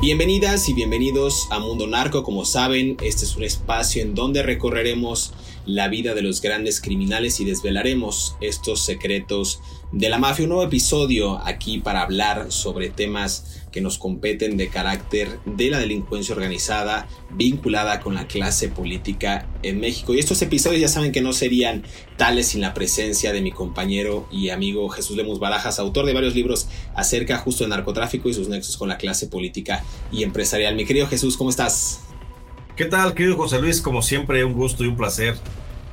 Bienvenidas y bienvenidos a Mundo Narco. Como saben, este es un espacio en donde recorreremos la vida de los grandes criminales y desvelaremos estos secretos de la mafia. Un nuevo episodio aquí para hablar sobre temas que nos competen de carácter de la delincuencia organizada vinculada con la clase política en México. Y estos episodios ya saben que no serían tales sin la presencia de mi compañero y amigo Jesús Lemus Barajas, autor de varios libros acerca justo de narcotráfico y sus nexos con la clase política y empresarial. Mi querido Jesús, ¿cómo estás? ¿Qué tal, querido José Luis? Como siempre, un gusto y un placer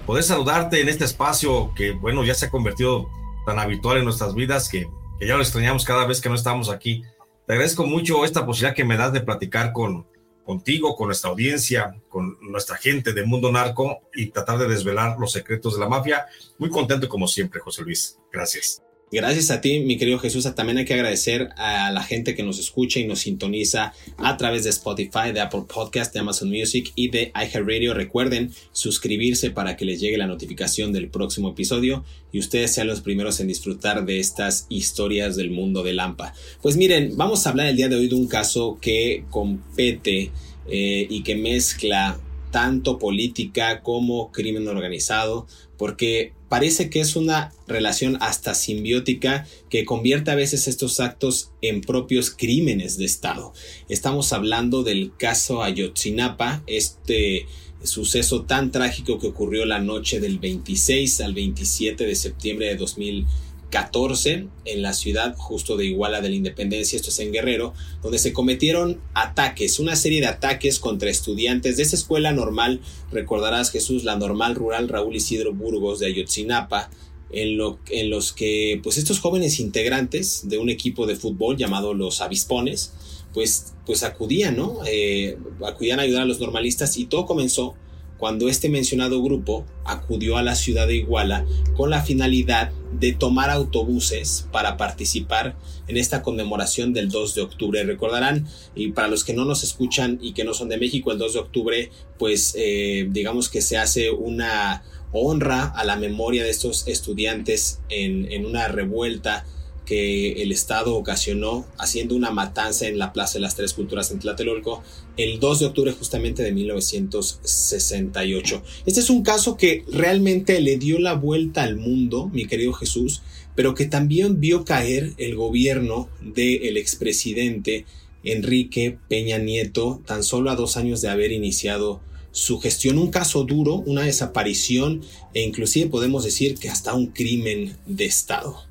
poder saludarte en este espacio que, bueno, ya se ha convertido tan habitual en nuestras vidas que, ya lo extrañamos cada vez que no estamos aquí te agradezco mucho esta posibilidad que me das de platicar con, contigo, con nuestra audiencia, con nuestra gente de Mundo Narco y tratar de desvelar los secretos de la mafia. Muy contento como siempre, José Luis. Gracias. Gracias a ti, mi querido Jesús. También hay que agradecer a la gente que nos escucha y nos sintoniza a través de Spotify, de Apple Podcast, de Amazon Music y de iHeartRadio. Recuerden suscribirse para que les llegue la notificación del próximo episodio y ustedes sean los primeros en disfrutar de estas historias del mundo de Lampa. Pues miren, vamos a hablar el día de hoy de un caso que compete eh, y que mezcla tanto política como crimen organizado, porque parece que es una relación hasta simbiótica que convierte a veces estos actos en propios crímenes de Estado. Estamos hablando del caso Ayotzinapa, este suceso tan trágico que ocurrió la noche del 26 al 27 de septiembre de 2000 14 en la ciudad justo de Iguala de la Independencia, esto es en Guerrero, donde se cometieron ataques, una serie de ataques contra estudiantes de esa escuela normal, recordarás Jesús, la normal rural Raúl Isidro Burgos de Ayotzinapa, en, lo, en los que pues estos jóvenes integrantes de un equipo de fútbol llamado los Avispones, pues, pues acudían, ¿no? Eh, acudían a ayudar a los normalistas y todo comenzó cuando este mencionado grupo acudió a la ciudad de Iguala con la finalidad de tomar autobuses para participar en esta conmemoración del 2 de octubre. Recordarán, y para los que no nos escuchan y que no son de México, el 2 de octubre, pues eh, digamos que se hace una honra a la memoria de estos estudiantes en, en una revuelta que el Estado ocasionó haciendo una matanza en la Plaza de las Tres Culturas en Tlatelolco el 2 de octubre justamente de 1968. Este es un caso que realmente le dio la vuelta al mundo, mi querido Jesús, pero que también vio caer el gobierno del expresidente Enrique Peña Nieto tan solo a dos años de haber iniciado su gestión, un caso duro, una desaparición e inclusive podemos decir que hasta un crimen de Estado.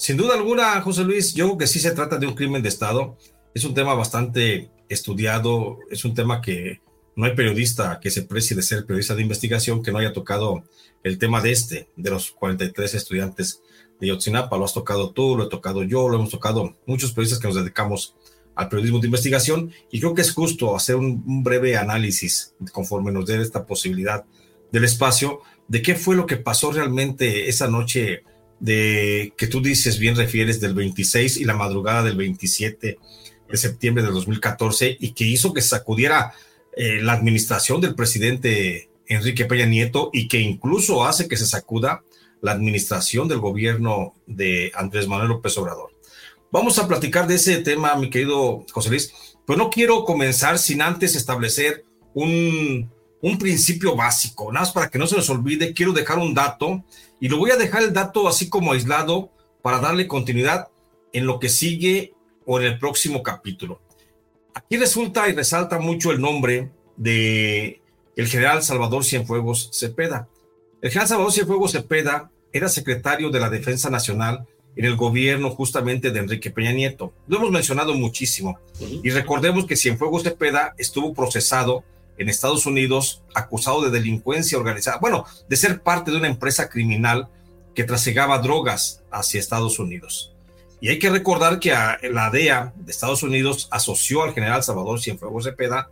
Sin duda alguna, José Luis, yo creo que sí se trata de un crimen de Estado. Es un tema bastante estudiado, es un tema que no hay periodista que se precie de ser periodista de investigación que no haya tocado el tema de este, de los 43 estudiantes de Yotzinapa. Lo has tocado tú, lo he tocado yo, lo hemos tocado muchos periodistas que nos dedicamos al periodismo de investigación y creo que es justo hacer un, un breve análisis conforme nos dé esta posibilidad del espacio de qué fue lo que pasó realmente esa noche de que tú dices bien refieres del 26 y la madrugada del 27 de septiembre de 2014 y que hizo que sacudiera eh, la administración del presidente Enrique Peña Nieto y que incluso hace que se sacuda la administración del gobierno de Andrés Manuel López Obrador. Vamos a platicar de ese tema, mi querido José Luis, pero no quiero comenzar sin antes establecer un, un principio básico, nada más para que no se nos olvide, quiero dejar un dato y lo voy a dejar el dato así como aislado para darle continuidad en lo que sigue o en el próximo capítulo. Aquí resulta y resalta mucho el nombre de el general Salvador Cienfuegos Cepeda. El general Salvador Cienfuegos Cepeda era secretario de la Defensa Nacional en el gobierno justamente de Enrique Peña Nieto. Lo hemos mencionado muchísimo. Y recordemos que Cienfuegos Cepeda estuvo procesado en Estados Unidos acusado de delincuencia organizada, bueno, de ser parte de una empresa criminal que trasegaba drogas hacia Estados Unidos. Y hay que recordar que la DEA de Estados Unidos asoció al general Salvador Cienfuegos Cepeda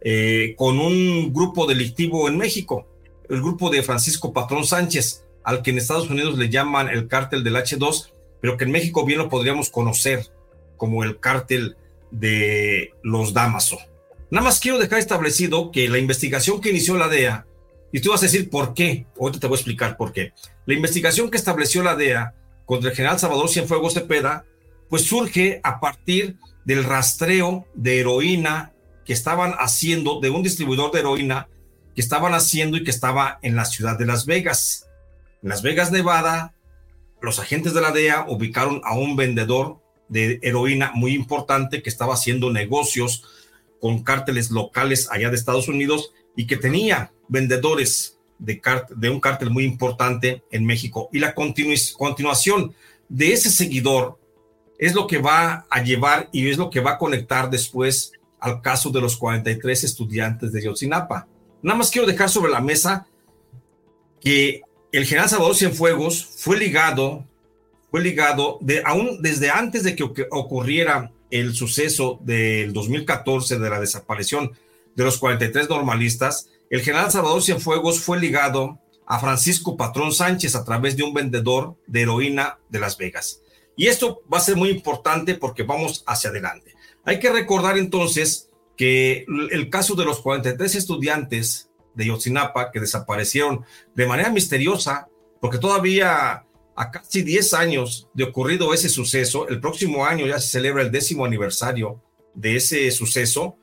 eh, con un grupo delictivo en México, el grupo de Francisco Patrón Sánchez, al que en Estados Unidos le llaman el cártel del H2, pero que en México bien lo podríamos conocer como el cártel de los Damaso. Nada más quiero dejar establecido que la investigación que inició la DEA, y tú vas a decir por qué, ahorita te voy a explicar por qué, la investigación que estableció la DEA contra el general Salvador Cienfuegos Cepeda, pues surge a partir del rastreo de heroína que estaban haciendo, de un distribuidor de heroína que estaban haciendo y que estaba en la ciudad de Las Vegas. En Las Vegas, Nevada, los agentes de la DEA ubicaron a un vendedor de heroína muy importante que estaba haciendo negocios con cárteles locales allá de Estados Unidos y que tenía vendedores de, un cártel muy importante en México. Y la continuación de ese seguidor es lo que va a llevar y es lo que va a conectar después al caso de los 43 estudiantes de Yotzinapa. Nada más quiero dejar sobre la mesa que el general Salvador Cienfuegos fue ligado, fue ligado de, aún desde antes de que ocurriera el suceso del 2014 de la desaparición de los 43 normalistas, el general Salvador Cienfuegos fue ligado a Francisco Patrón Sánchez a través de un vendedor de heroína de Las Vegas. Y esto va a ser muy importante porque vamos hacia adelante. Hay que recordar entonces que el caso de los 43 estudiantes de Yotzinapa que desaparecieron de manera misteriosa, porque todavía a casi 10 años de ocurrido ese suceso, el próximo año ya se celebra el décimo aniversario de ese suceso,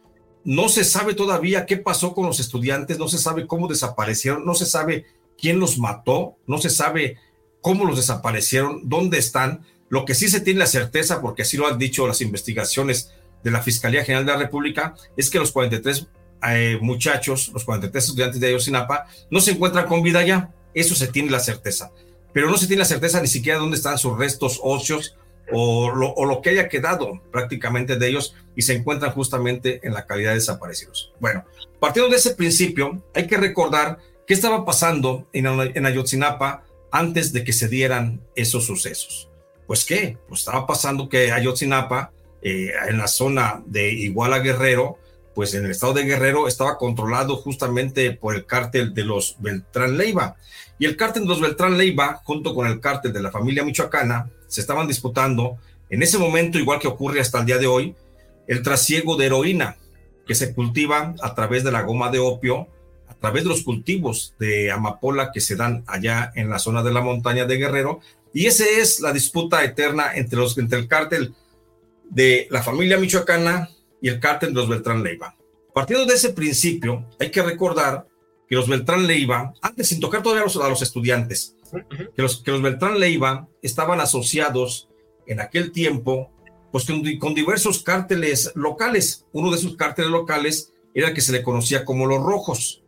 no se sabe todavía qué pasó con los estudiantes, no se sabe cómo desaparecieron, no se sabe quién los mató, no se sabe cómo los desaparecieron, dónde están. Lo que sí se tiene la certeza, porque así lo han dicho las investigaciones de la Fiscalía General de la República, es que los 43 eh, muchachos, los 43 estudiantes de Ayotzinapa, no se encuentran con vida ya. Eso se tiene la certeza. Pero no se tiene la certeza ni siquiera dónde están sus restos óseos o lo, o lo que haya quedado prácticamente de ellos y se encuentran justamente en la calidad de desaparecidos. Bueno, partiendo de ese principio, hay que recordar qué estaba pasando en, Ayotzinapa antes de que se dieran esos sucesos. Pues qué, pues estaba pasando que Ayotzinapa, eh, en la zona de Iguala Guerrero, pues en el estado de Guerrero estaba controlado justamente por el cártel de los Beltrán Leiva. Y el cártel de los Beltrán Leiva, junto con el cártel de la familia michoacana, se estaban disputando en ese momento, igual que ocurre hasta el día de hoy, el trasiego de heroína que se cultiva a través de la goma de opio, a través de los cultivos de amapola que se dan allá en la zona de la montaña de Guerrero. Y esa es la disputa eterna entre, los, entre el cártel de la familia michoacana y el cártel de los Beltrán Leiva. Partiendo de ese principio, hay que recordar que los Beltrán Leiva, antes sin tocar todavía a los, estudiantes, que los, que los Beltrán Leiva estaban asociados en aquel tiempo pues con, diversos cárteles locales. Uno de esos cárteles locales era el que se le conocía como los rojos.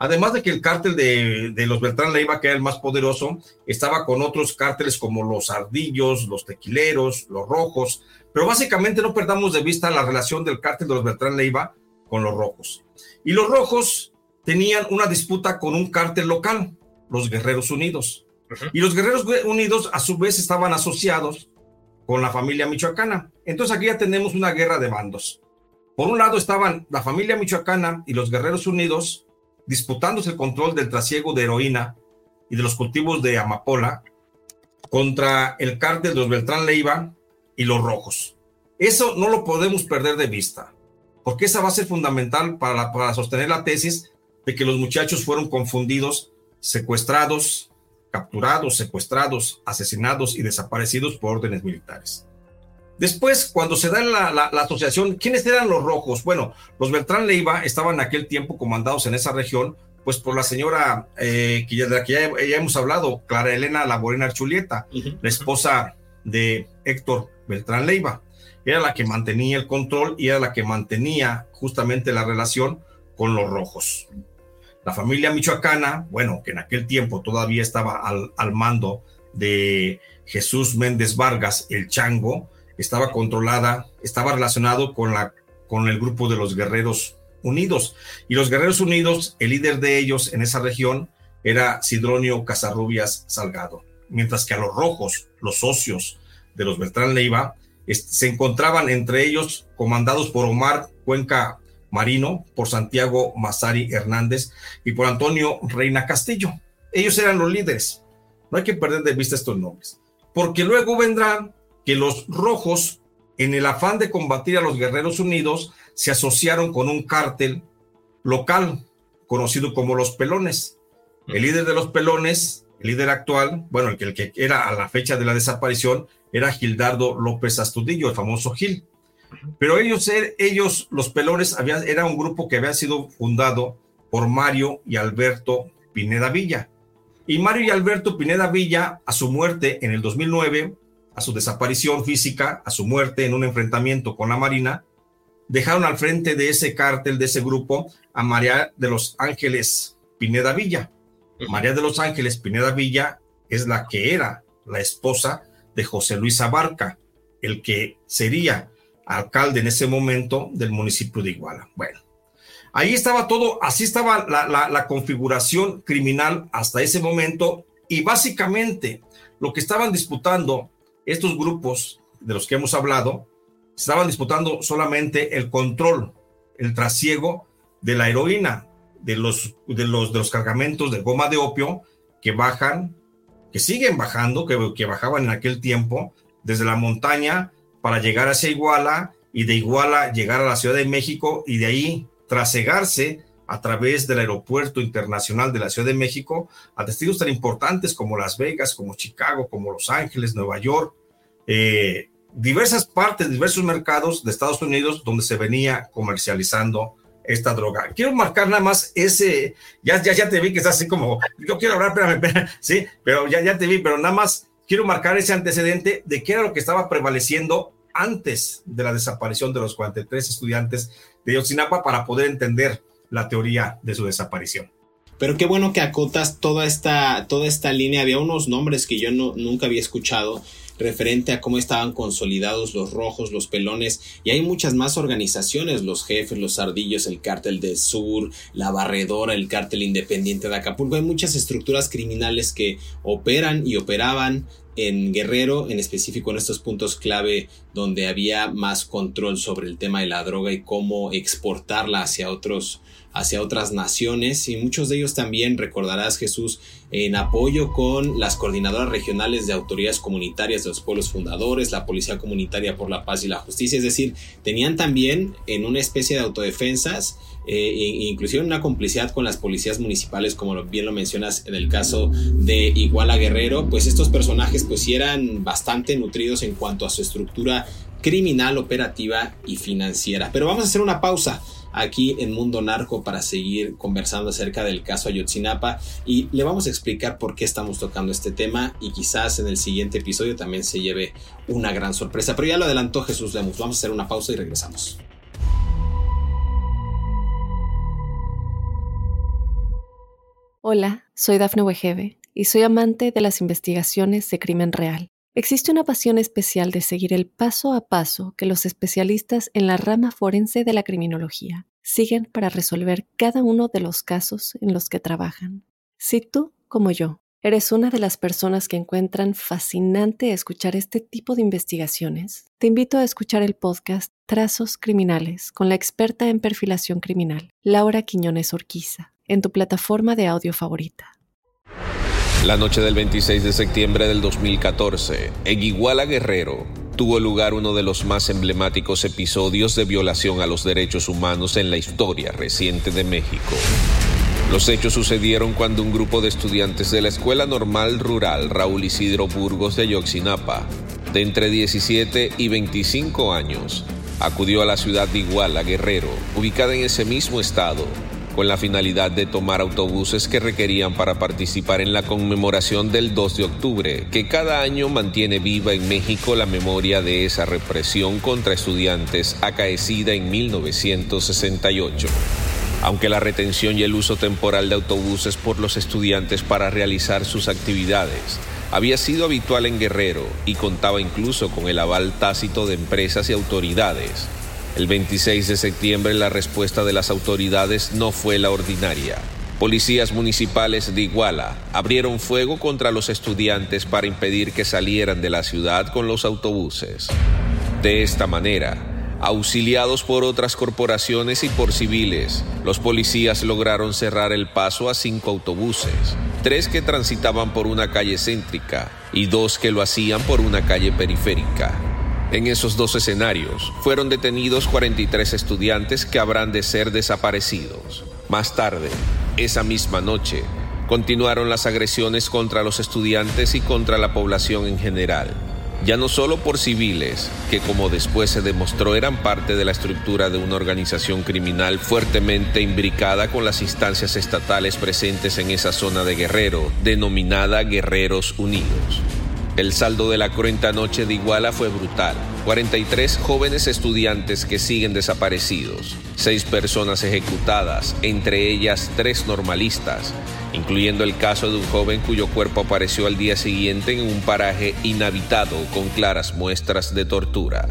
Además de que el cártel de, de, los Beltrán Leiva, que era el más poderoso, estaba con otros cárteles como los ardillos, los tequileros, los rojos, pero básicamente no perdamos de vista la relación del cártel de los Beltrán Leiva con los rojos. Y los rojos tenían una disputa con un cártel local, los Guerreros Unidos. Y los Guerreros Unidos a su vez estaban asociados con la familia michoacana. Entonces aquí ya tenemos una guerra de bandos. Por un lado estaban la familia michoacana y los Guerreros Unidos disputándose el control del trasiego de heroína y de los cultivos de amapola contra el cártel de los Beltrán Leiva y los rojos. Eso no lo podemos perder de vista, porque esa va a ser fundamental para, para sostener la tesis de que los muchachos fueron confundidos, secuestrados, capturados, secuestrados, asesinados y desaparecidos por órdenes militares. Después, cuando se da la, asociación, ¿quiénes eran los rojos? Bueno, los Beltrán Leiva estaban en aquel tiempo comandados en esa región, pues por la señora eh, que de la que ya, hemos hablado, Clara Elena Laborena Archulieta, la esposa de Héctor Beltrán Leiva. Era la que mantenía el control y era la que mantenía justamente la relación con los rojos. La familia michoacana, bueno, que en aquel tiempo todavía estaba al, al mando de Jesús Méndez Vargas, el Chango, estaba controlada, estaba relacionado con, la, con el grupo de los Guerreros Unidos. Y los Guerreros Unidos, el líder de ellos en esa región era Sidronio Casarrubias Salgado. Mientras que a los rojos, los socios de los Beltrán Leiva, se encontraban entre ellos comandados por Omar Cuenca Marino, por Santiago Mazari Hernández y por Antonio Reina Castillo. Ellos eran los líderes. No hay que perder de vista estos nombres. Porque luego vendrán que los rojos, en el afán de combatir a los Guerreros Unidos, se asociaron con un cártel local conocido como los Pelones. El líder de los Pelones, el líder actual, bueno, el que, el que era a la fecha de la desaparición, era Gildardo López Astudillo, el famoso Gil. Pero ellos, ellos los Pelones, había, era un grupo que había sido fundado por Mario y Alberto Pineda Villa. Y Mario y Alberto Pineda Villa, a su muerte en el 2009, a su desaparición física, a su muerte en un enfrentamiento con la Marina, dejaron al frente de ese cártel, de ese grupo, a María de los Ángeles Pineda Villa. María de los Ángeles Pineda Villa es la que era la esposa de José Luis Abarca, el que sería alcalde en ese momento del municipio de Iguala. Bueno, ahí estaba todo, así estaba la, configuración criminal hasta ese momento y básicamente lo que estaban disputando estos grupos de los que hemos hablado estaban disputando solamente el control, el trasiego de la heroína, de los, de los, de los cargamentos de goma de opio que bajan, que siguen bajando, que, que bajaban en aquel tiempo, desde la montaña para llegar hacia Iguala y de Iguala llegar a la Ciudad de México y de ahí trasegarse a través del aeropuerto internacional de la Ciudad de México a destinos tan importantes como Las Vegas, como Chicago, como Los Ángeles, Nueva York, eh, diversas partes, diversos mercados de Estados Unidos donde se venía comercializando esta droga. Quiero marcar nada más ese, ya, ya, ya te vi que estás así como, yo quiero hablar, espérame, sí, pero ya, ya te vi, pero nada más quiero marcar ese antecedente de qué era lo que estaba prevaleciendo antes de la desaparición de los 43 estudiantes de Yotzinapa para poder entender la teoría de su desaparición. Pero qué bueno que acotas toda esta, toda esta línea. Había unos nombres que yo no, nunca había escuchado referente a cómo estaban consolidados los rojos, los pelones, y hay muchas más organizaciones, los jefes, los ardillos, el cártel del sur, la barredora, el cártel independiente de Acapulco, hay muchas estructuras criminales que operan y operaban en Guerrero, en específico en estos puntos clave donde había más control sobre el tema de la droga y cómo exportarla hacia otros hacia otras naciones y muchos de ellos también, recordarás Jesús, en apoyo con las coordinadoras regionales de autoridades comunitarias de los pueblos fundadores, la Policía Comunitaria por la Paz y la Justicia, es decir, tenían también en una especie de autodefensas eh, inclusive una complicidad con las policías municipales, como bien lo mencionas en el caso de Iguala Guerrero, pues estos personajes pues eran bastante nutridos en cuanto a su estructura criminal, operativa y financiera. Pero vamos a hacer una pausa aquí en Mundo Narco para seguir conversando acerca del caso Ayotzinapa y le vamos a explicar por qué estamos tocando este tema y quizás en el siguiente episodio también se lleve una gran sorpresa. Pero ya lo adelantó Jesús Lemus. Vamos a hacer una pausa y regresamos. Hola, soy Dafne Wegebe y soy amante de las investigaciones de crimen real. Existe una pasión especial de seguir el paso a paso que los especialistas en la rama forense de la criminología siguen para resolver cada uno de los casos en los que trabajan. Si tú, como yo, eres una de las personas que encuentran fascinante escuchar este tipo de investigaciones, te invito a escuchar el podcast Trazos Criminales con la experta en perfilación criminal, Laura Quiñones Orquiza, en tu plataforma de audio favorita. La noche del 26 de septiembre del 2014, en Iguala Guerrero, tuvo lugar uno de los más emblemáticos episodios de violación a los derechos humanos en la historia reciente de México. Los hechos sucedieron cuando un grupo de estudiantes de la Escuela Normal Rural Raúl Isidro Burgos de Yoxinapa, de entre 17 y 25 años, acudió a la ciudad de Iguala, Guerrero, ubicada en ese mismo estado, con la finalidad de tomar autobuses que requerían para participar en la conmemoración del 2 de octubre, que cada año mantiene viva en México la memoria de esa represión contra estudiantes acaecida en 1968. Aunque la retención y el uso temporal de autobuses por los estudiantes para realizar sus actividades había sido habitual en Guerrero y contaba incluso con el aval tácito de empresas y autoridades, el 26 de septiembre la respuesta de las autoridades no fue la ordinaria. Policías municipales de Iguala abrieron fuego contra los estudiantes para impedir que salieran de la ciudad con los autobuses. De esta manera, Auxiliados por otras corporaciones y por civiles, los policías lograron cerrar el paso a cinco autobuses, tres que transitaban por una calle céntrica y dos que lo hacían por una calle periférica. En esos dos escenarios fueron detenidos 43 estudiantes que habrán de ser desaparecidos. Más tarde, esa misma noche, continuaron las agresiones contra los estudiantes y contra la población en general ya no solo por civiles, que como después se demostró eran parte de la estructura de una organización criminal fuertemente imbricada con las instancias estatales presentes en esa zona de Guerrero, denominada Guerreros Unidos. El saldo de la cruenta noche de Iguala fue brutal. 43 jóvenes estudiantes que siguen desaparecidos, 6 personas ejecutadas, entre ellas 3 normalistas, incluyendo el caso de un joven cuyo cuerpo apareció al día siguiente en un paraje inhabitado con claras muestras de tortura.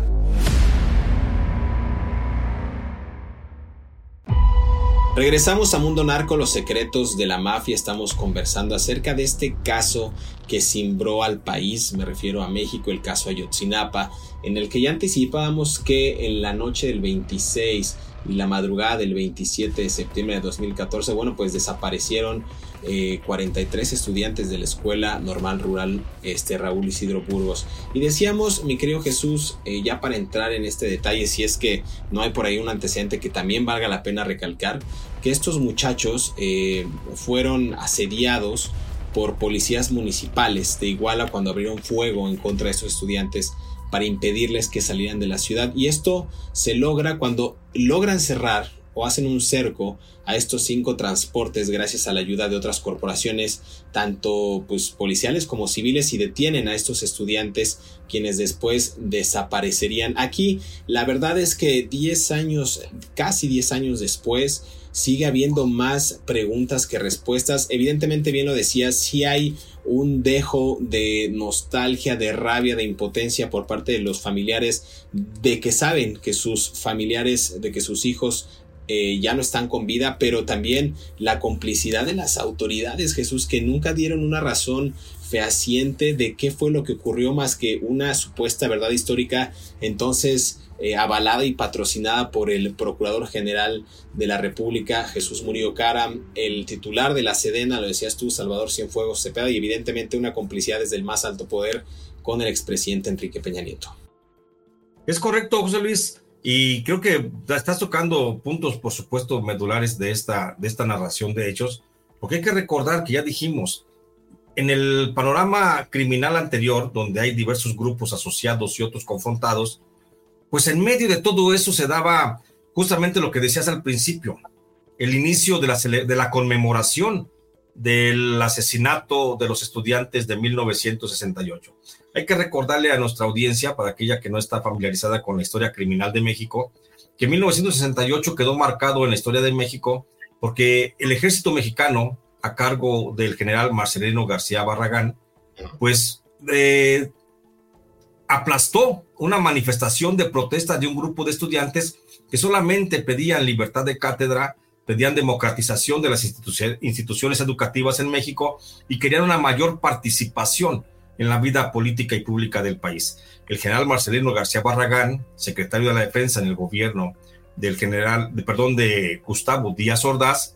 Regresamos a Mundo Narco, los secretos de la mafia. Estamos conversando acerca de este caso que cimbró al país, me refiero a México, el caso Ayotzinapa, en el que ya anticipábamos que en la noche del 26 y la madrugada del 27 de septiembre de 2014, bueno, pues desaparecieron 43 eh, estudiantes de la Escuela Normal Rural este, Raúl Isidro Burgos. Y decíamos, mi querido Jesús, eh, ya para entrar en este detalle, si es que no hay por ahí un antecedente que también valga la pena recalcar, estos muchachos eh, fueron asediados por policías municipales de Iguala cuando abrieron fuego en contra de estos estudiantes para impedirles que salieran de la ciudad. Y esto se logra cuando logran cerrar o hacen un cerco a estos cinco transportes gracias a la ayuda de otras corporaciones, tanto pues, policiales como civiles, y detienen a estos estudiantes quienes después desaparecerían. Aquí la verdad es que 10 años, casi 10 años después, sigue habiendo más preguntas que respuestas. Evidentemente, bien lo decía, si hay un dejo de nostalgia, de rabia, de impotencia por parte de los familiares, de que saben que sus familiares, de que sus hijos eh, ya no están con vida, pero también la complicidad de las autoridades, Jesús, que nunca dieron una razón fehaciente de qué fue lo que ocurrió más que una supuesta verdad histórica, entonces eh, avalada y patrocinada por el Procurador General de la República, Jesús Murillo Caram, el titular de la Sedena, lo decías tú, Salvador Cienfuegos Cepeda, y evidentemente una complicidad desde el más alto poder con el expresidente Enrique Peña. Es correcto, José Luis. Y creo que estás tocando puntos, por supuesto, medulares de esta, de esta narración de hechos, porque hay que recordar que ya dijimos, en el panorama criminal anterior, donde hay diversos grupos asociados y otros confrontados, pues en medio de todo eso se daba justamente lo que decías al principio, el inicio de la, de la conmemoración del asesinato de los estudiantes de 1968. Hay que recordarle a nuestra audiencia, para aquella que no está familiarizada con la historia criminal de México, que 1968 quedó marcado en la historia de México porque el ejército mexicano, a cargo del general Marcelino García Barragán, pues eh, aplastó una manifestación de protesta de un grupo de estudiantes que solamente pedían libertad de cátedra, pedían democratización de las instituciones educativas en México y querían una mayor participación en la vida política y pública del país. El general Marcelino García Barragán, secretario de la Defensa en el gobierno del general, de, perdón, de Gustavo Díaz Ordaz,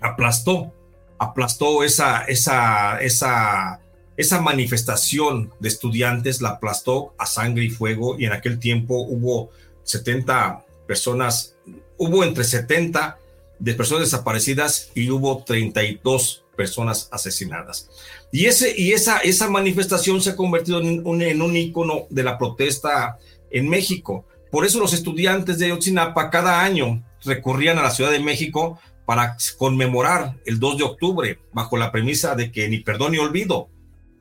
aplastó, aplastó esa, esa, esa, esa manifestación de estudiantes, la aplastó a sangre y fuego y en aquel tiempo hubo 70 personas, hubo entre 70 de personas desaparecidas y hubo 32 personas asesinadas. Y, ese, y esa, esa manifestación se ha convertido en un, en un ícono de la protesta en México. Por eso los estudiantes de Ayotzinapa cada año recurrían a la Ciudad de México para conmemorar el 2 de octubre, bajo la premisa de que ni perdón ni olvido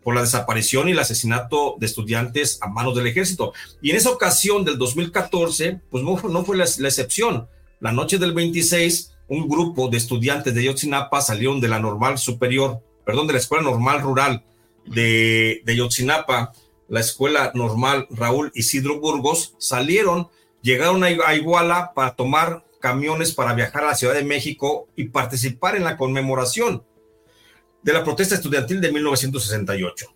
por la desaparición y el asesinato de estudiantes a manos del ejército. Y en esa ocasión del 2014, pues no, no fue la excepción. La noche del 26, un grupo de estudiantes de Yotzinapa salieron de la normal superior, perdón, de la escuela normal rural de, de Yotzinapa, la escuela normal Raúl Isidro Burgos, salieron, llegaron a Iguala para tomar camiones para viajar a la Ciudad de México y participar en la conmemoración de la protesta estudiantil de 1968.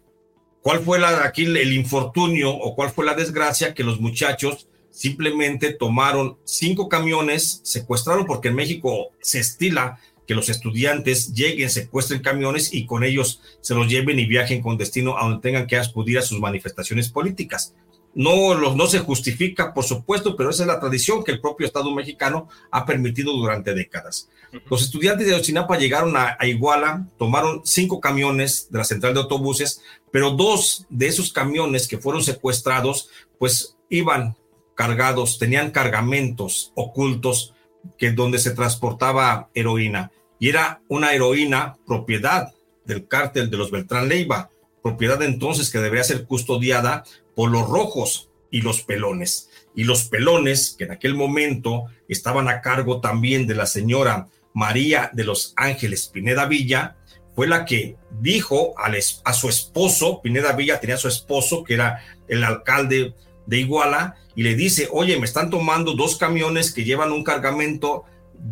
¿Cuál fue la, aquí el infortunio o cuál fue la desgracia que los muchachos simplemente tomaron cinco camiones, secuestraron, porque en México se estila que los estudiantes lleguen, secuestren camiones y con ellos se los lleven y viajen con destino a donde tengan que acudir a sus manifestaciones políticas. No, los, no se justifica, por supuesto, pero esa es la tradición que el propio Estado mexicano ha permitido durante décadas. Los estudiantes de Ochinapa llegaron a, a, Iguala, tomaron cinco camiones de la central de autobuses, pero dos de esos camiones que fueron secuestrados, pues iban cargados, tenían cargamentos ocultos que donde se transportaba heroína. Y era una heroína propiedad del cártel de los Beltrán Leiva, propiedad entonces que debería ser custodiada por los rojos y los pelones. Y los pelones, que en aquel momento estaban a cargo también de la señora María de los Ángeles Pineda Villa, fue la que dijo a su esposo, Pineda Villa tenía a su esposo, que era el alcalde de Iguala y le dice, oye, me están tomando dos camiones que llevan un cargamento,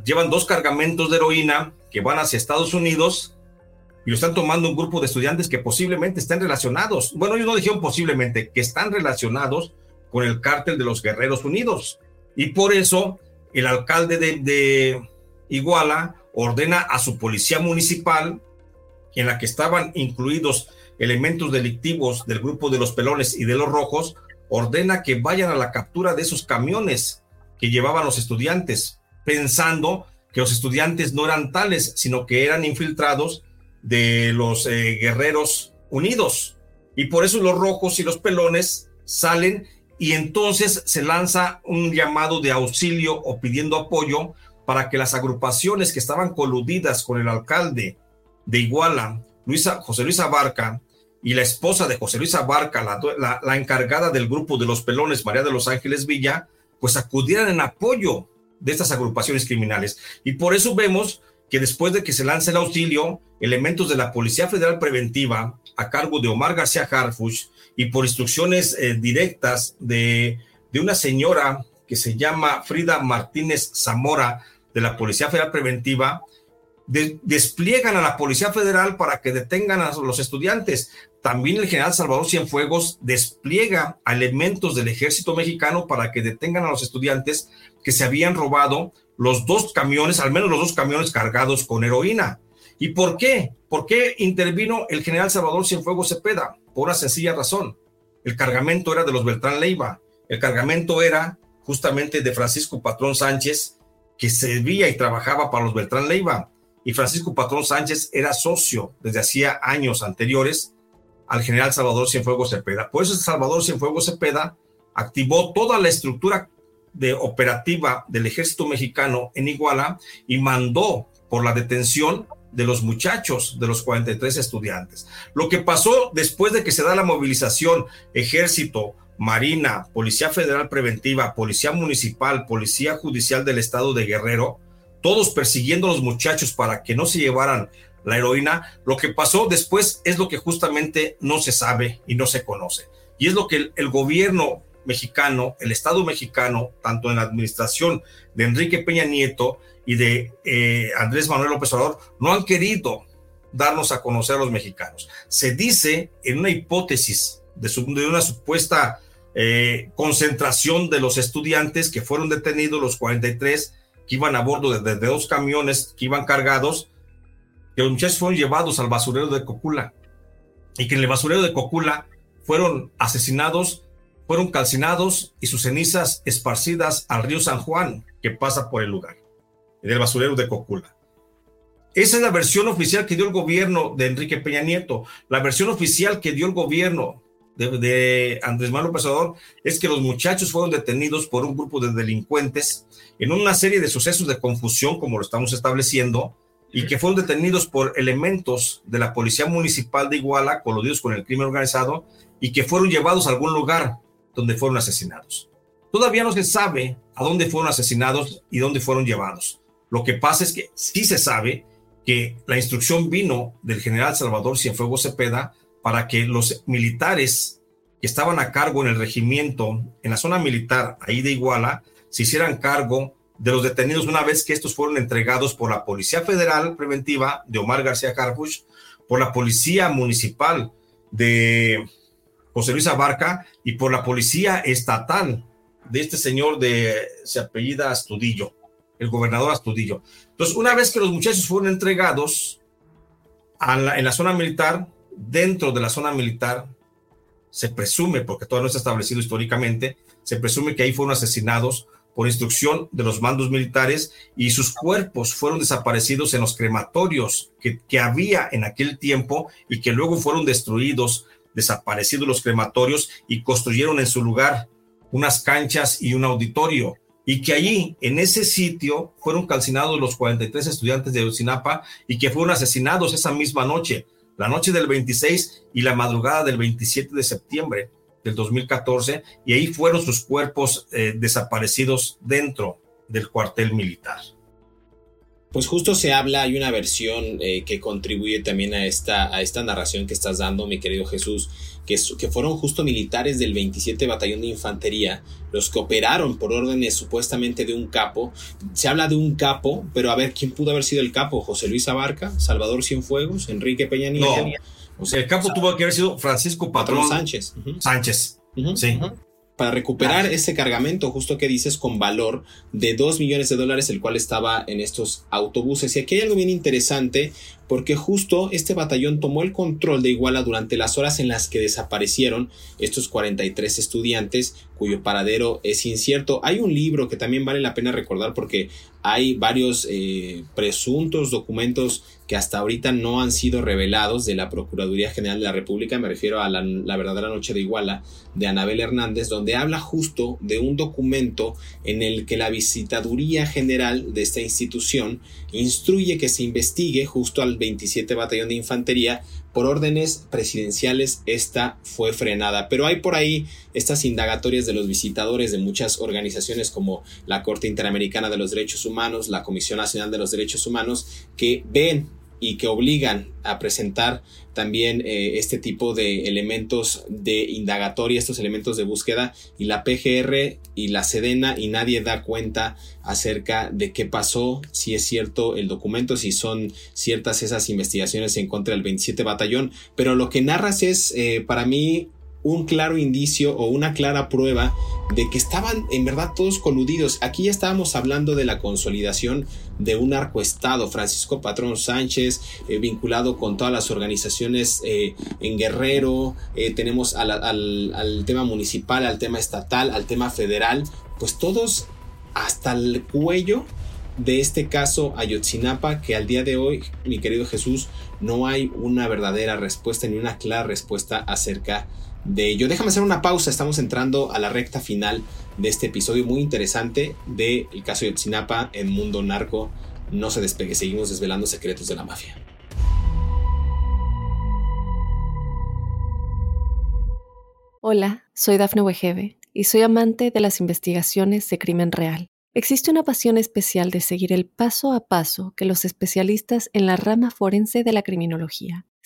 llevan dos cargamentos de heroína que van hacia Estados Unidos y lo están tomando un grupo de estudiantes que posiblemente estén relacionados. Bueno, ellos no dijeron posiblemente, que están relacionados con el cártel de los Guerreros Unidos. Y por eso el alcalde de, de Iguala ordena a su policía municipal, en la que estaban incluidos elementos delictivos del grupo de los pelones y de los rojos, ordena que vayan a la captura de esos camiones que llevaban los estudiantes, pensando que los estudiantes no eran tales, sino que eran infiltrados de los eh, guerreros unidos. Y por eso los rojos y los pelones salen y entonces se lanza un llamado de auxilio o pidiendo apoyo para que las agrupaciones que estaban coludidas con el alcalde de Iguala, José Luis Abarca, y la esposa de José Luis Abarca, la, encargada del grupo de los pelones, María de los Ángeles Villa, pues acudieran en apoyo de estas agrupaciones criminales. Y por eso vemos que después de que se lance el auxilio, elementos de la Policía Federal Preventiva, a cargo de Omar García Harfuch, y por instrucciones eh, directas de, de una señora que se llama Frida Martínez Zamora, de la Policía Federal Preventiva, despliegan a la Policía Federal para que detengan a los estudiantes. También el general Salvador Cienfuegos despliega elementos del ejército mexicano para que detengan a los estudiantes que se habían robado los dos camiones, al menos los dos camiones cargados con heroína. ¿Y por qué? ¿Por qué intervino el general Salvador Cienfuegos Cepeda? Por una sencilla razón. El cargamento era de los Beltrán Leiva. El cargamento era justamente de Francisco Patrón Sánchez, que servía y trabajaba para los Beltrán Leiva y Francisco Patrón Sánchez era socio desde hacía años anteriores al general Salvador Cienfuegos Cepeda. Por eso Salvador Cienfuegos Cepeda activó toda la estructura de operativa del ejército mexicano en Iguala y mandó por la detención de los muchachos, de los 43 estudiantes. Lo que pasó después de que se da la movilización, ejército, marina, policía federal preventiva, policía municipal, policía judicial del estado de Guerrero, todos persiguiendo a los muchachos para que no se llevaran la heroína, lo que pasó después es lo que justamente no se sabe y no se conoce. Y es lo que el, gobierno mexicano, el Estado mexicano, tanto en la administración de Enrique Peña Nieto y de eh, Andrés Manuel López Obrador, no han querido darnos a conocer a los mexicanos. Se dice en una hipótesis de, una supuesta eh, concentración de los estudiantes que fueron detenidos, los 43, que iban a bordo de, dos camiones que iban cargados, que los muchachos fueron llevados al basurero de Cocula y que en el basurero de Cocula fueron asesinados, fueron calcinados y sus cenizas esparcidas al río San Juan que pasa por el lugar. en el basurero de Cocula. Esa es la versión oficial que dio el gobierno de Enrique Peña Nieto. La versión oficial que dio el gobierno de, Andrés Manuel López es que los muchachos fueron detenidos por un grupo de delincuentes en una serie de sucesos de confusión, como lo estamos estableciendo, y que fueron detenidos por elementos de la Policía Municipal de Iguala, coludidos con el crimen organizado, y que fueron llevados a algún lugar donde fueron asesinados. Todavía no se sabe a dónde fueron asesinados y dónde fueron llevados. Lo que pasa es que sí se sabe que la instrucción vino del general Salvador Cienfuegos Cepeda para que los militares que estaban a cargo en el regimiento, en la zona militar ahí de Iguala, se hicieran cargo de los detenidos una vez que estos fueron entregados por la Policía Federal Preventiva de Omar García Carpuch, por la Policía Municipal de José Luis Abarca y por la Policía Estatal de este señor de, se apellida Astudillo, el gobernador Astudillo. Entonces, una vez que los muchachos fueron entregados en la zona militar, dentro de la zona militar, se presume, porque todavía no está establecido históricamente, se presume que ahí fueron asesinados por instrucción de los mandos militares y sus cuerpos fueron desaparecidos en los crematorios que, había en aquel tiempo y que luego fueron destruidos, desaparecidos los crematorios y construyeron en su lugar unas canchas y un auditorio. Y que allí, en ese sitio, fueron calcinados los 43 estudiantes de Ucinapa y que fueron asesinados esa misma noche la noche del 26 y la madrugada del 27 de septiembre del 2014, y ahí fueron sus cuerpos eh, desaparecidos dentro del cuartel militar. Pues justo se habla, hay una versión eh, que contribuye también a esta, a esta narración que estás dando, mi querido Jesús, que, que fueron justo militares del 27 Batallón de Infantería, los que operaron por órdenes supuestamente de un capo. Se habla de un capo, pero a ver, ¿quién pudo haber sido el capo? ¿José Luis Abarca? ¿Salvador Cienfuegos? ¿Enrique Peña Nieto? No, o sea, el capo tuvo que haber sido Francisco Patrón, Sánchez. Sánchez, sí para recuperar ese cargamento justo que dices con valor de 2 millones de dólares el cual estaba en estos autobuses. Y aquí hay algo bien interesante porque justo este batallón tomó el control de Iguala durante las horas en las que desaparecieron estos 43 estudiantes cuyo paradero es incierto. Hay un libro que también vale la pena recordar porque hay varios eh, presuntos documentos que hasta ahorita no han sido revelados de la Procuraduría General de la República, me refiero a la, la verdadera noche de Iguala de Anabel Hernández, donde habla justo de un documento en el que la Visitaduría General de esta institución instruye que se investigue justo al 27 Batallón de Infantería por órdenes presidenciales esta fue frenada. Pero hay por ahí estas indagatorias de los visitadores de muchas organizaciones como la Corte Interamericana de los Derechos Humanos, la Comisión Nacional de los Derechos Humanos, que ven y que obligan a presentar también eh, este tipo de elementos de indagatoria, estos elementos de búsqueda y la PGR y la Sedena y nadie da cuenta acerca de qué pasó, si es cierto el documento, si son ciertas esas investigaciones en contra del 27 batallón, pero lo que narras es eh, para mí un claro indicio o una clara prueba de que estaban en verdad todos coludidos. Aquí ya estábamos hablando de la consolidación de un arcoestado, Francisco Patrón Sánchez, eh, vinculado con todas las organizaciones eh, en Guerrero, eh, tenemos al, al tema municipal, al tema estatal, al tema federal, pues todos hasta el cuello de este caso Ayotzinapa que al día de hoy, mi querido Jesús, no hay una verdadera respuesta ni una clara respuesta acerca de ello. Déjame hacer una pausa, estamos entrando a la recta final de este episodio muy interesante del el caso de Yotzinapa en Mundo Narco. No se despegue, seguimos desvelando secretos de la mafia. Hola, soy Dafne Wegebe y soy amante de las investigaciones de crimen real. Existe una pasión especial de seguir el paso a paso que los especialistas en la rama forense de la criminología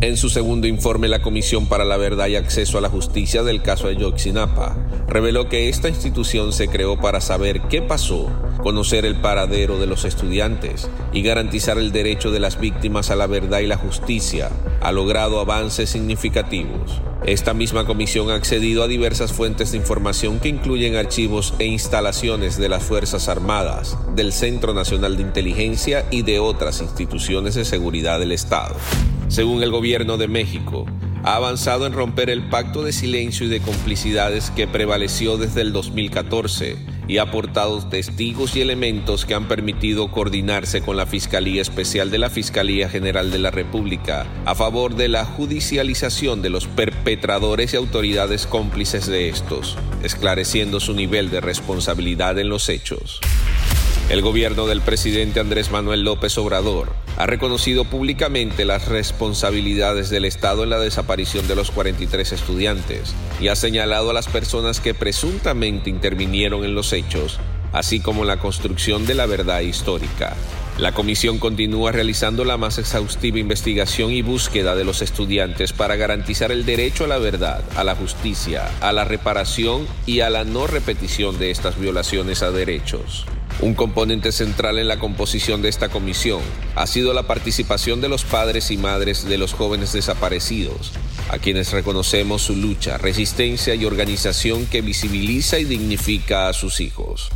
En su segundo informe, la Comisión para la Verdad y Acceso a la Justicia del caso Ayotzinapa reveló que esta institución se creó para saber qué pasó, conocer el paradero de los estudiantes y garantizar el derecho de las víctimas a la verdad y la justicia. Ha logrado avances significativos. Esta misma comisión ha accedido a diversas fuentes de información que incluyen archivos e instalaciones de las Fuerzas Armadas, del Centro Nacional de Inteligencia y de otras instituciones de seguridad del Estado. Según el gobierno de México, ha avanzado en romper el pacto de silencio y de complicidades que prevaleció desde el 2014 y ha aportado testigos y elementos que han permitido coordinarse con la Fiscalía Especial de la Fiscalía General de la República a favor de la judicialización de los perpetradores y autoridades cómplices de estos, esclareciendo su nivel de responsabilidad en los hechos. El gobierno del presidente Andrés Manuel López Obrador ha reconocido públicamente las responsabilidades del Estado en la desaparición de los 43 estudiantes y ha señalado a las personas que presuntamente intervinieron en los hechos, así como la construcción de la verdad histórica. La comisión continúa realizando la más exhaustiva investigación y búsqueda de los estudiantes para garantizar el derecho a la verdad, a la justicia, a la reparación y a la no repetición de estas violaciones a derechos. Un componente central en la composición de esta comisión ha sido la participación de los padres y madres de los jóvenes desaparecidos, a quienes reconocemos su lucha, resistencia y organización que visibiliza y dignifica a sus hijos.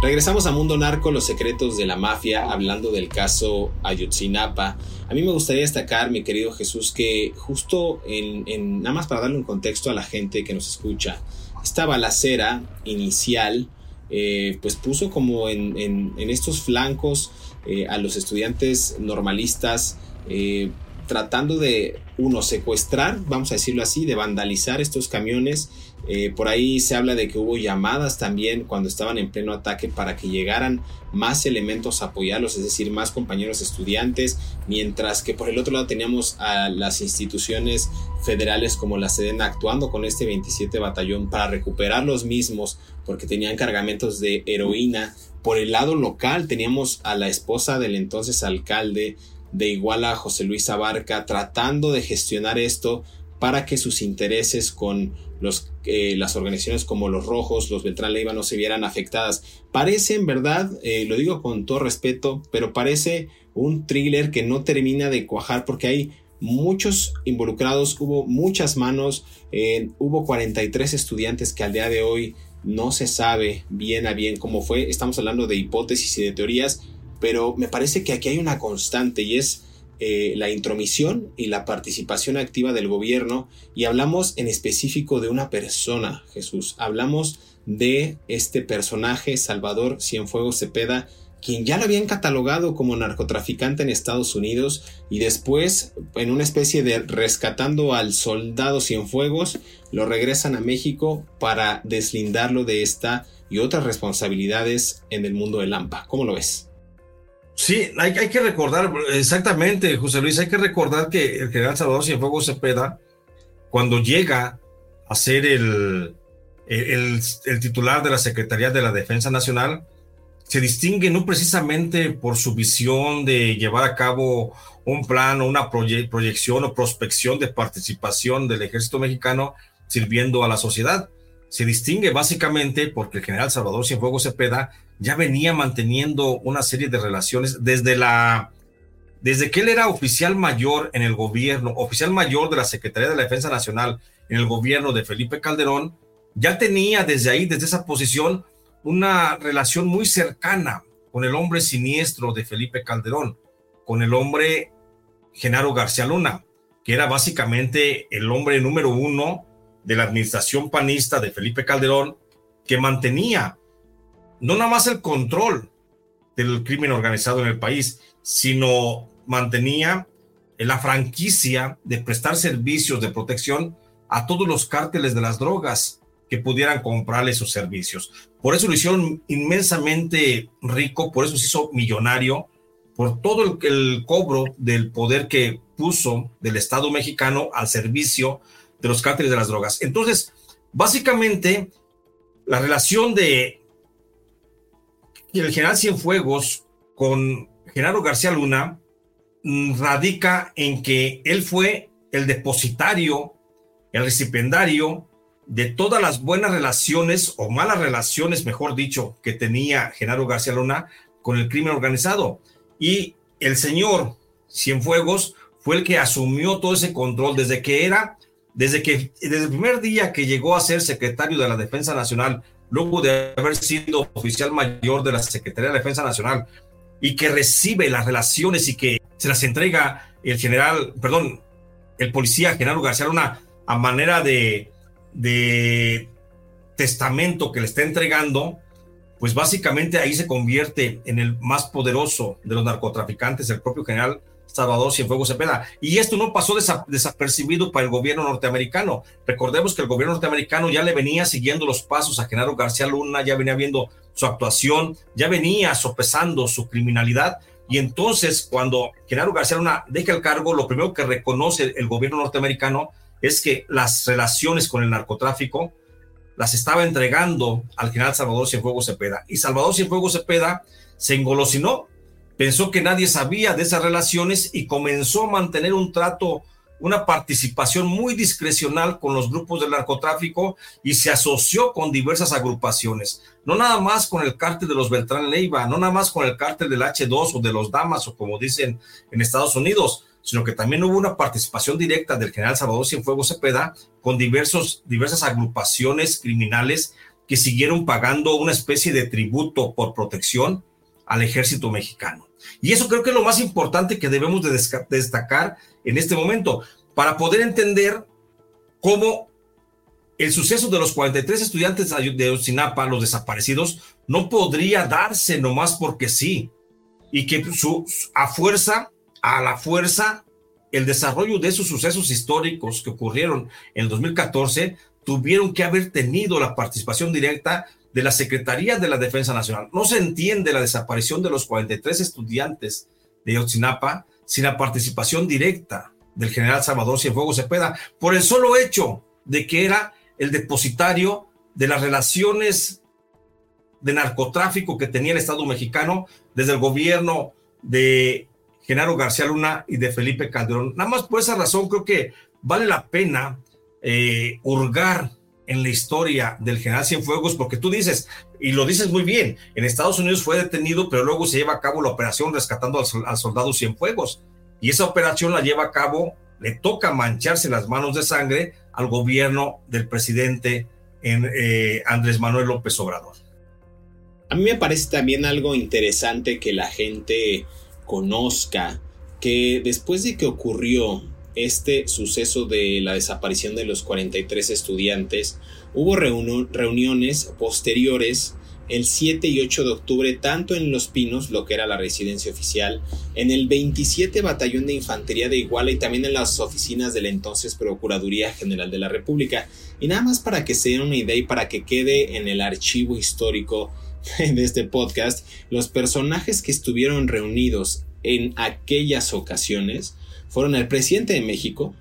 Regresamos a Mundo Narco, los secretos de la mafia, hablando del caso Ayotzinapa. A mí me gustaría destacar, mi querido Jesús, que justo en, nada más para darle un contexto a la gente que nos escucha, esta balacera inicial, eh, pues puso como en, estos flancos eh, a los estudiantes normalistas, eh, tratando de, uno, secuestrar, vamos a decirlo así, de vandalizar estos camiones eh, por ahí se habla de que hubo llamadas también cuando estaban en pleno ataque para que llegaran más elementos a apoyarlos, es decir, más compañeros estudiantes, mientras que por el otro lado teníamos a las instituciones federales como la Sedena actuando con este 27 batallón para recuperar los mismos porque tenían cargamentos de heroína. Por el lado local teníamos a la esposa del entonces alcalde de Iguala, José Luis Abarca, tratando de gestionar esto para que sus intereses con eh, las organizaciones como los Rojos, los Beltrán Leiva no se vieran afectadas. Parece, en verdad, eh, lo digo con todo respeto, pero parece un thriller que no termina de cuajar porque hay muchos involucrados, hubo muchas manos, eh, hubo 43 estudiantes que al día de hoy no se sabe bien a bien cómo fue. Estamos hablando de hipótesis y de teorías, pero me parece que aquí hay una constante y es eh, la intromisión y la participación activa del gobierno y hablamos en específico de una persona, Jesús. Hablamos de este personaje, Salvador Cienfuegos Cepeda, quien ya lo habían catalogado como narcotraficante en Estados Unidos y después, en una especie de rescatando al soldado Cienfuegos, lo regresan a México para deslindarlo de esta y otras responsabilidades en el mundo del AMPA. ¿Cómo lo ves? Sí, hay, que recordar, exactamente, José Luis, hay que recordar que el general Salvador Cienfuegos Cepeda, cuando llega a ser el, el, titular de la Secretaría de la Defensa Nacional, se distingue no precisamente por su visión de llevar a cabo un plan o una proyección o prospección de participación del ejército mexicano sirviendo a la sociedad. Se distingue básicamente porque el general Salvador Cienfuegos Cepeda ya venía manteniendo una serie de relaciones desde la desde que él era oficial mayor en el gobierno, oficial mayor de la Secretaría de la Defensa Nacional en el gobierno de Felipe Calderón, ya tenía desde ahí, desde esa posición, una relación muy cercana con el hombre siniestro de Felipe Calderón, con el hombre Genaro García Luna, que era básicamente el hombre número uno de la administración panista de Felipe Calderón, que mantenía no nada más el control del crimen organizado en el país, sino mantenía la franquicia de prestar servicios de protección a todos los cárteles de las drogas que pudieran comprarle sus servicios. Por eso lo hicieron inmensamente rico, por eso se hizo millonario, por todo el, el cobro del poder que puso del Estado mexicano al servicio de los cárteles de las drogas. Entonces, básicamente, la relación de el general Cienfuegos con Genaro García Luna mm, radica en que él fue el depositario, el recipiendario de todas las buenas relaciones o malas relaciones, mejor dicho, que tenía Genaro García Luna con el crimen organizado. Y el señor Cienfuegos fue el que asumió todo ese control desde que era, desde que desde el primer día que llegó a ser secretario de la Defensa Nacional, luego de haber sido oficial mayor de la Secretaría de Defensa Nacional y que recibe las relaciones y que se las entrega el general, perdón, el policía Genaro García Luna a manera de de testamento que le está entregando, pues básicamente ahí se convierte en el más poderoso de los narcotraficantes, el propio general Salvador Cienfuegos Cepeda. Y esto no pasó desapercibido para el gobierno norteamericano. Recordemos que el gobierno norteamericano ya le venía siguiendo los pasos a Genaro García Luna, ya venía viendo su actuación, ya venía sopesando su criminalidad. Y entonces, cuando Genaro García Luna deja el cargo, lo primero que reconoce el gobierno norteamericano es que las relaciones con el narcotráfico las estaba entregando al general Salvador Cienfuegos Cepeda. Y Salvador Cienfuegos Cepeda se engolosinó, pensó que nadie sabía de esas relaciones y comenzó a mantener un trato, una participación muy discrecional con los grupos del narcotráfico y se asoció con diversas agrupaciones. No nada más con el cártel de los Beltrán Leiva, no nada más con el cártel del H2 o de los Damas o como dicen en Estados Unidos, sino que también hubo una participación directa del general Salvador Cienfuegos Cepeda con diversos, diversas agrupaciones criminales que siguieron pagando una especie de tributo por protección al ejército mexicano. Y eso creo que es lo más importante que debemos de destacar en este momento para poder entender cómo el suceso de los 43 estudiantes de Ocinapa, los desaparecidos, no podría darse nomás porque sí, y que a fuerza a la fuerza el desarrollo de esos sucesos históricos que ocurrieron en el 2014 tuvieron que haber tenido la participación directa de la Secretaría de la Defensa Nacional. No se entiende la desaparición de los 43 estudiantes de Yotzinapa sin la participación directa del general Salvador Cienfuegos Cepeda, por el solo hecho de que era el depositario de las relaciones de narcotráfico que tenía el Estado mexicano desde el gobierno de Genaro García Luna y de Felipe Calderón. Nada más por esa razón creo que vale la pena eh, hurgar en la historia del general Cienfuegos, porque tú dices, y lo dices muy bien, en Estados Unidos fue detenido, pero luego se lleva a cabo la operación rescatando al, soldado Cienfuegos. Y esa operación la lleva a cabo, le toca mancharse las manos de sangre al gobierno del presidente eh, Andrés Manuel López Obrador. A mí me parece también algo interesante que la gente conozca que después de que ocurrió este suceso de la desaparición de los 43 estudiantes, hubo reuniones posteriores el 7 y 8 de octubre tanto en Los Pinos, lo que era la residencia oficial, en el 27 Batallón de Infantería de Iguala y también en las oficinas de la entonces Procuraduría General de la República. Y nada más para que se den una idea y para que quede en el archivo histórico de este podcast, los personajes que estuvieron reunidos en aquellas ocasiones fueron el presidente de México,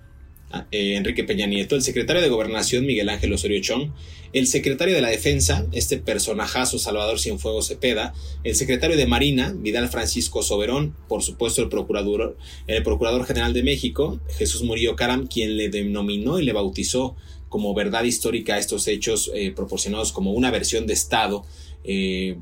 eh, Enrique Peña Nieto, el secretario de Gobernación, Miguel Ángel Osorio Chong, el secretario de la Defensa, este personajazo Salvador Cienfuegos Cepeda, el secretario de Marina, Vidal Francisco Soberón, por supuesto el procurador, el procurador general de México, Jesús Murillo Caram, quien le denominó y le bautizó como verdad histórica estos hechos eh, proporcionados como una versión de Estado eh,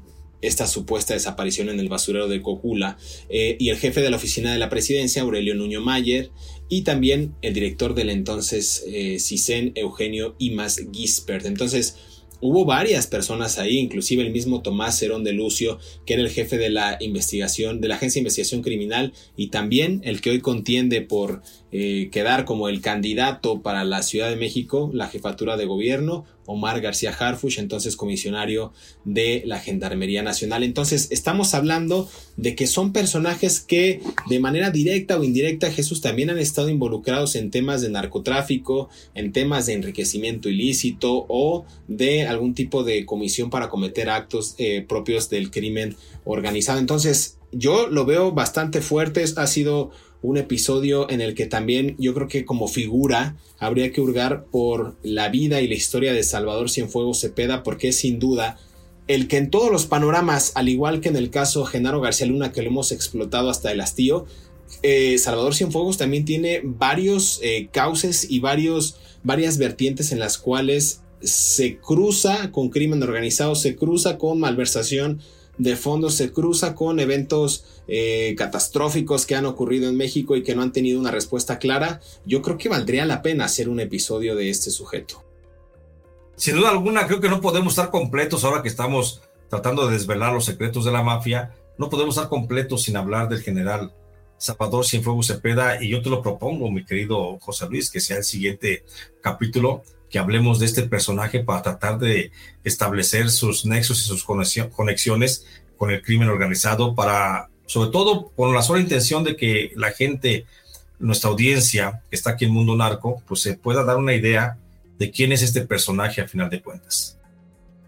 esta supuesta desaparición en el basurero de Cocula, eh, y el jefe de la oficina de la presidencia, Aurelio Nuño Mayer, y también el director del entonces eh, CISEN, Eugenio Imas Gispert. Entonces, Hubo varias personas ahí, inclusive el mismo Tomás Cerón de Lucio, que era el jefe de la investigación, de la Agencia de Investigación Criminal, y también el que hoy contiende por eh, quedar como el candidato para la Ciudad de México, la jefatura de gobierno, Omar García Harfush, entonces comisionario de la Gendarmería Nacional. Entonces, estamos hablando de que son personajes que de manera directa o indirecta, Jesús, también han estado involucrados en temas de narcotráfico, en temas de enriquecimiento ilícito o de algún tipo de comisión para cometer actos eh, propios del crimen organizado. Entonces, yo lo veo bastante fuerte, ha sido un episodio en el que también yo creo que como figura habría que hurgar por la vida y la historia de Salvador Cienfuegos Cepeda porque es sin duda el que en todos los panoramas, al igual que en el caso Genaro García Luna, que lo hemos explotado hasta el hastío, eh, Salvador Cienfuegos también tiene varios eh, cauces y varios, varias vertientes en las cuales se cruza con crimen organizado, se cruza con malversación de fondos, se cruza con eventos eh, catastróficos que han ocurrido en México y que no han tenido una respuesta clara. Yo creo que valdría la pena hacer un episodio de este sujeto. Sin duda alguna, creo que no podemos estar completos ahora que estamos tratando de desvelar los secretos de la mafia. No podemos estar completos sin hablar del general Salvador Cienfuegos Cepeda y yo te lo propongo, mi querido José Luis, que sea el siguiente capítulo que hablemos de este personaje para tratar de establecer sus nexos y sus conexiones con el crimen organizado para, sobre todo, con la sola intención de que la gente, nuestra audiencia que está aquí en Mundo Narco, pues se pueda dar una idea de quién es este personaje a final de cuentas.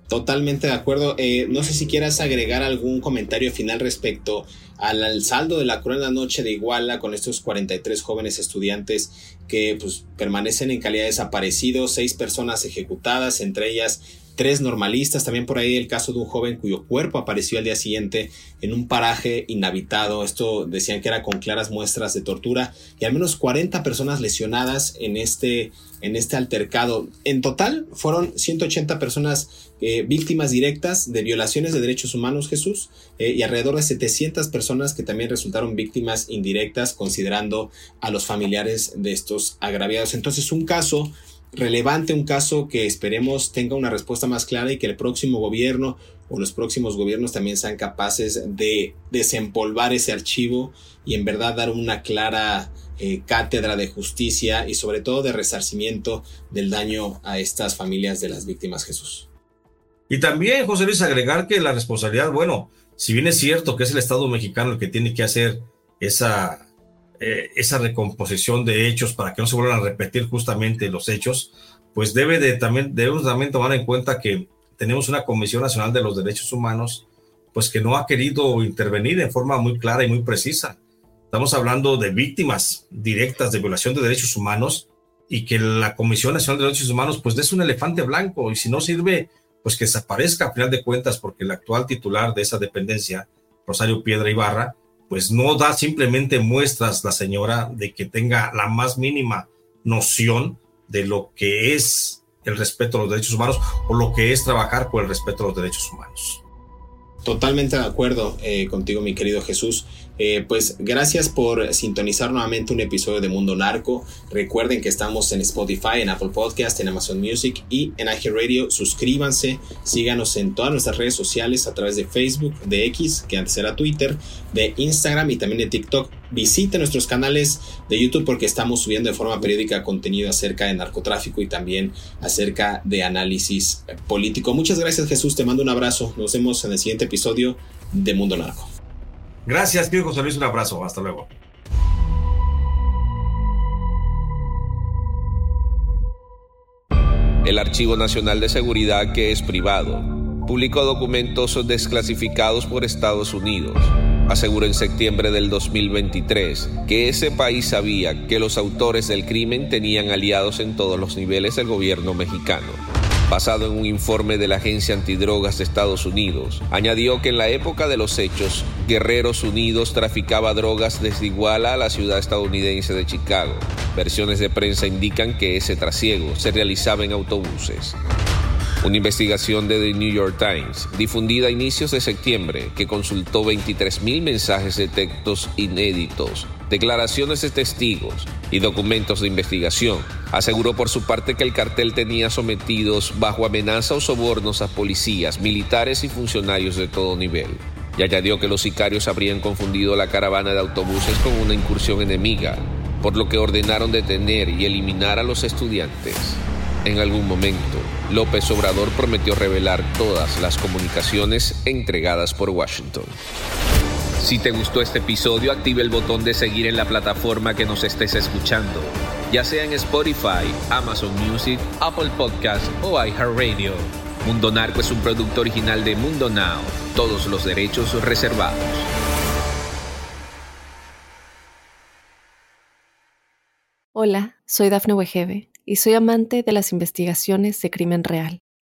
Totalmente de acuerdo. Eh, no sé si quieras agregar algún comentario final respecto al, saldo de la cruel noche de Iguala con estos 43 jóvenes estudiantes que pues, permanecen en calidad de desaparecidos, seis personas ejecutadas, entre ellas tres normalistas, también por ahí el caso de un joven cuyo cuerpo apareció al día siguiente en un paraje inhabitado, esto decían que era con claras muestras de tortura y al menos 40 personas lesionadas en este, en este altercado. En total fueron 180 personas eh, víctimas directas de violaciones de derechos humanos, Jesús, eh, y alrededor de 700 personas que también resultaron víctimas indirectas considerando a los familiares de estos agraviados. Entonces un caso relevante, un caso que esperemos tenga una respuesta más clara y que el próximo gobierno o los próximos gobiernos también sean capaces de desempolvar ese archivo y en verdad dar una clara eh, cátedra de justicia y sobre todo de resarcimiento del daño a estas familias de las víctimas Jesús. Y también, José Luis, agregar que la responsabilidad, bueno, si bien es cierto que es el Estado mexicano el que tiene que hacer esa eh, esa recomposición de hechos para que no se vuelvan a repetir justamente los hechos, pues debe de también, debemos también tomar en cuenta que tenemos una Comisión Nacional de los Derechos Humanos, pues que no ha querido intervenir en forma muy clara y muy precisa. Estamos hablando de víctimas directas de violación de derechos humanos y que la Comisión Nacional de Derechos Humanos pues es un elefante blanco y si no sirve, pues que desaparezca a final de cuentas porque el actual titular de esa dependencia, Rosario Piedra Ibarra, pues no da simplemente muestras la señora de que tenga la más mínima noción de lo que es el respeto a los derechos humanos o lo que es trabajar por el respeto a los derechos humanos. Totalmente de acuerdo eh, contigo, mi querido Jesús. Eh, pues gracias por sintonizar nuevamente un episodio de Mundo Narco. Recuerden que estamos en Spotify, en Apple Podcast, en Amazon Music y en Radio. Suscríbanse, síganos en todas nuestras redes sociales a través de Facebook, de X, que antes era Twitter, de Instagram y también de TikTok. Visite nuestros canales de YouTube porque estamos subiendo de forma periódica contenido acerca de narcotráfico y también acerca de análisis político. Muchas gracias Jesús, te mando un abrazo. Nos vemos en el siguiente episodio de Mundo Narco. Gracias, tío José Luis, un abrazo, hasta luego. El Archivo Nacional de Seguridad, que es privado, publicó documentos desclasificados por Estados Unidos. Aseguró en septiembre del 2023 que ese país sabía que los autores del crimen tenían aliados en todos los niveles del gobierno mexicano basado en un informe de la Agencia Antidrogas de Estados Unidos. Añadió que en la época de los hechos, Guerreros Unidos traficaba drogas desde Iguala a la ciudad estadounidense de Chicago. Versiones de prensa indican que ese trasiego se realizaba en autobuses. Una investigación de The New York Times, difundida a inicios de septiembre, que consultó 23.000 mensajes de textos inéditos declaraciones de testigos y documentos de investigación, aseguró por su parte que el cartel tenía sometidos bajo amenaza o sobornos a policías, militares y funcionarios de todo nivel. Y añadió que los sicarios habrían confundido la caravana de autobuses con una incursión enemiga, por lo que ordenaron detener y eliminar a los estudiantes. En algún momento, López Obrador prometió revelar todas las comunicaciones entregadas por Washington. Si te gustó este episodio, active el botón de seguir en la plataforma que nos estés escuchando, ya sea en Spotify, Amazon Music, Apple Podcast o iHeartRadio. Mundo Narco es un producto original de Mundo Now, todos los derechos reservados. Hola, soy Dafne Wegebe y soy amante de las investigaciones de crimen real